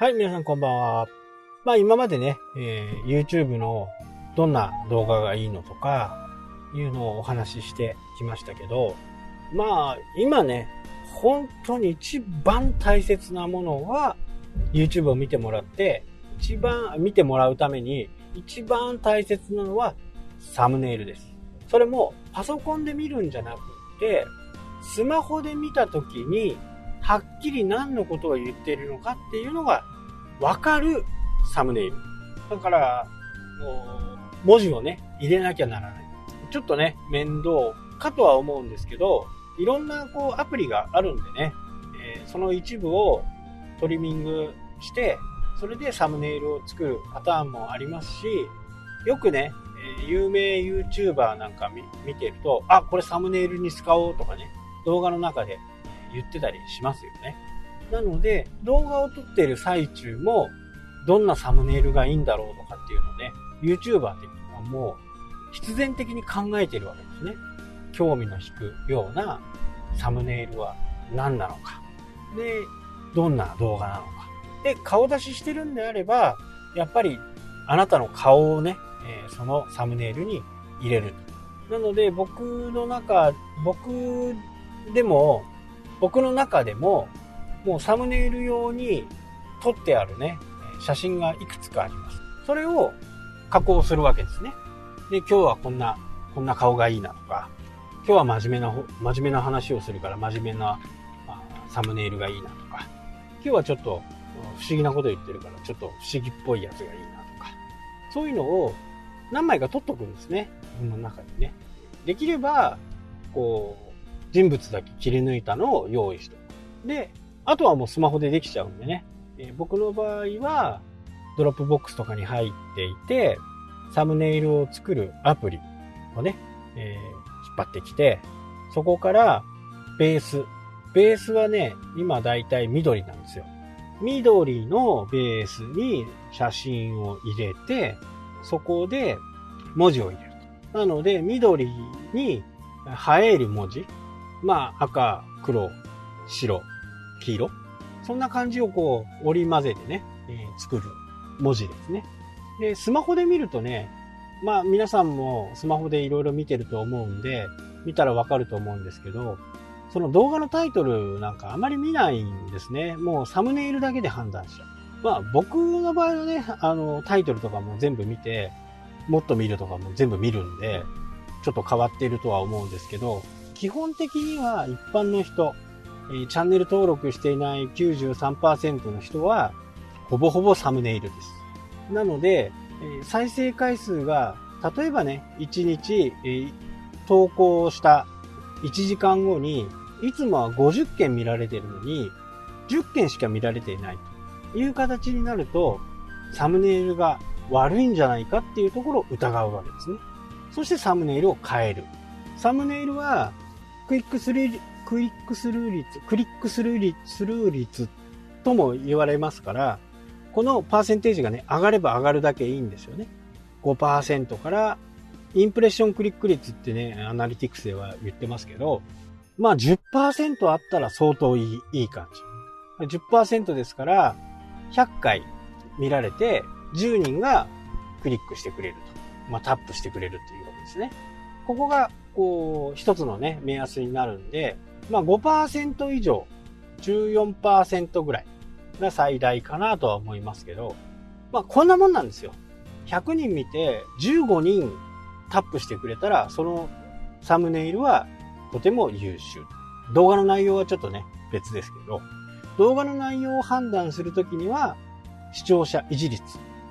はい、皆さんこんばんは。まあ今までね、えー YouTube のどんな動画がいいのとか、いうのをお話ししてきましたけど、まあ今ね、本当に一番大切なものは YouTube を見てもらって、一番見てもらうために一番大切なのはサムネイルです。それもパソコンで見るんじゃなくて、スマホで見た時にはっきり何のことを言っているのかっていうのがわかるサムネイル。だから、文字をね、入れなきゃならない。ちょっとね、面倒かとは思うんですけど、いろんなこうアプリがあるんでね、えーその一部をトリミングして、それでサムネイルを作るパターンもありますし、よくね、有名 YouTuber なんか見見てると、あ、これサムネイルに使おうとかね、動画の中で言ってたりしますよね。なので、動画を撮ってる最中も、どんなサムネイルがいいんだろうとかっていうのをね、YouTuber っていうのはもう必然的に考えてるわけですね。興味の引くようなサムネイルは何なのか。で、どんな動画なのか。で、顔出ししてるんであれば、やっぱりあなたの顔をね、えそのサムネイルに入れる。なので僕の中、僕でも、僕の中でも、もうサムネイル用に撮ってあるね、写真がいくつかあります。それを加工するわけですね。で、今日はこんな、こんな顔がいいなとか、今日は真面目な、真面目な話をするから真面目なあサムネイルがいいなとか、今日はちょっと不思議なこと言ってるからちょっと不思議っぽいやつがいいなとか、そういうのを何枚か撮っとくんですね。自分の中にね。できれば、こう、人物だけ切り抜いたのを用意しておく。で、あとはもうスマホでできちゃうんでね。えー僕の場合は、 Dropbox とかに入っていて、サムネイルを作るアプリをね、えー引っ張ってきて、そこからベース。ベースはね、今だいたい緑なんですよ。緑のベースに写真を入れて、そこで文字を入れる。なので、緑に映える文字。まあ、赤、黒、白、黄色。そんな感じをこう、織り交ぜてね、えー作る文字ですね。で、スマホで見るとね、まあ皆さんもスマホでいろいろ見てると思うんで、見たらわかると思うんですけど、その動画のタイトルなんかあまり見ないんですね。もうサムネイルだけで判断しちゃう。まあ僕の場合はね、あのタイトルとかも全部見て、もっと見るとかも全部見るんで、ちょっと変わっているとは思うんですけど、基本的には一般の人、えーチャンネル登録していない93%の人は、ほぼほぼサムネイルです。なので、えー再生回数が、例えばね、1日、えー投稿した1時間後に、いつもは50件見られてるのに、10件しか見られていないという形になると、サムネイルが悪いんじゃないかっていうところを疑うわけですね。そしてサムネイルを変える。サムネイルは、クイックスルー、クイックスルー率、クリックスルー率、スルー率とも言われますから、このパーセンテージがね、上がれば上がるだけいいんですよね。5%から、インプレッションクリック率ってね、アナリティクスでは言ってますけど、まあ10%あったら相当いい、いい感じ。10%ですから、100回見られて、10人がクリックしてくれると。まあタップしてくれるっていうことですね。ここが、こう、一つのね、目安になるんで、まあ5%以上、14%ぐらいが最大かなとは思いますけど、まあこんなもんなんですよ。100人見て15人タップしてくれたら、そのサムネイルはとても優秀。動画の内容はちょっとね、別ですけど、動画の内容を判断するときには、視聴者維持率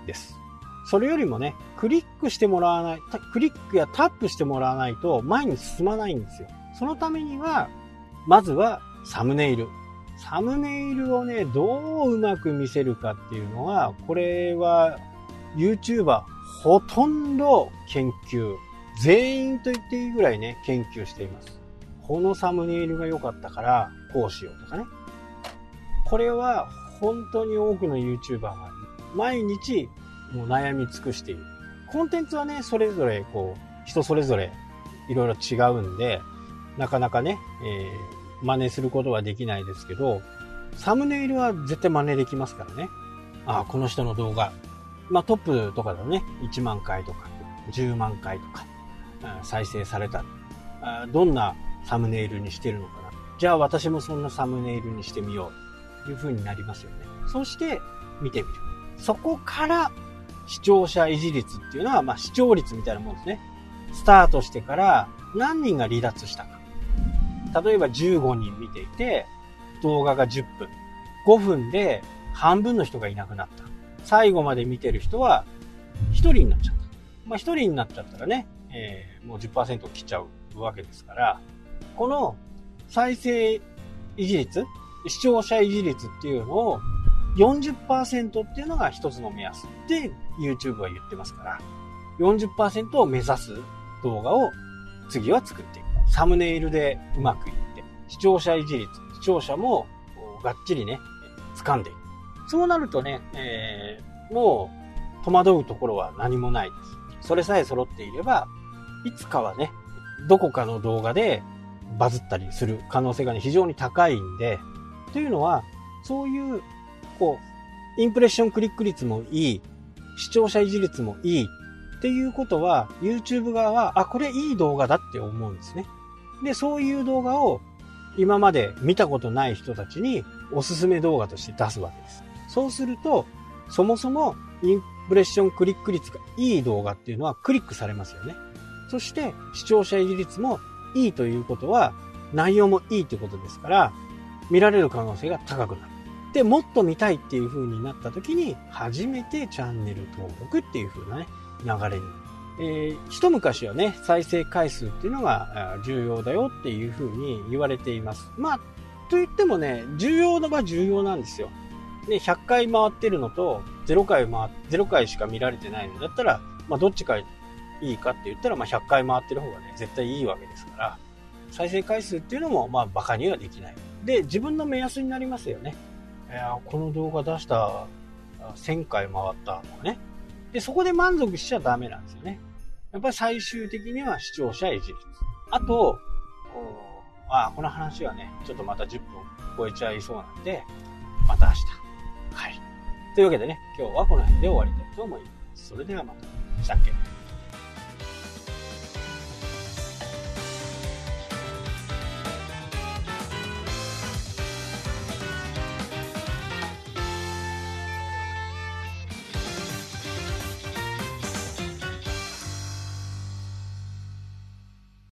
です。それよりもね、クリックしてもらわない、クリックやタップしてもらわないと前に進まないんですよ。そのためには、まずはサムネイル。サムネイルをね、どううまく見せるかっていうのは、これは YouTuber ほとんど研究。全員と言っていいぐらいね、研究しています。このサムネイルが良かったから、こうしようとかね。これは本当に多くの YouTuber が毎日もう悩み尽くしている。コンテンツはね、それぞれこう、人それぞれいろいろ違うんで、なかなかね、えー真似することはできないですけど、サムネイルは絶対真似できますからね。ああこの人の動画、まあトップとかだとね、1万回とか、10万回とか、再生された。どんなサムネイルにしてるのかな。じゃあ私もそんなサムネイルにしてみよう。という風になりますよね。そして見てみる。そこから視聴者維持率っていうのは、まあ視聴率みたいなもんですね。スタートしてから何人が離脱したか。例えば15人見ていて、動画が10分。5分で半分の人がいなくなった。最後まで見てる人は1人になっちゃった。まあ1人になっちゃったらね、えー、もう10%切っちゃうわけですから、この再生維持率、視聴者維持率っていうのを40%っていうのが一つの目安で YouTube は言ってますから、40%を目指す動画を次は作っていく。サムネイルでうまくいって、視聴者維持率、視聴者もがっちりね、掴んでいく。そうなるとね、えー、もう戸惑うところは何もないです。それさえ揃っていれば、いつかはね、どこかの動画でバズったりする可能性がね、非常に高いんで、というのは、そういう、こう、インプレッションクリック率もいい、視聴者維持率もいいっていうことは、YouTube 側は、あ、これいい動画だって思うんですね。で、そういう動画を今まで見たことない人たちにおすすめ動画として出すわけです。そうすると、そもそもインプレッションクリック率がいい動画っていうのはクリックされますよね。そして視聴者維持率もいいということは内容もいいということですから、見られる可能性が高くなる。で、もっと見たいっていう風になった時に、初めてチャンネル登録っていう風なね、流れに。えー、一昔はね、再生回数っていうのが重要だよっていう風に言われています。まあ、と言ってもね、重要な場重要なんですよ。ね、100回回ってるのと、0回回、0回しか見られてないのだったら、まあ、どっちかいいかって言ったら、まあ、100回回ってる方がね、絶対いいわけですから、再生回数っていうのも、まあ、馬鹿にはできない。で、自分の目安になりますよね。いやこの動画出した1000回回ったとかね。で、そこで満足しちゃダメなんですよね。やっぱり最終的には視聴者維持率。あと、あこの話はね、ちょっとまた10分超えちゃいそうなんで、また明日。はい。というわけでね、今日はこの辺で終わりたいと思います。それではまた。したっけ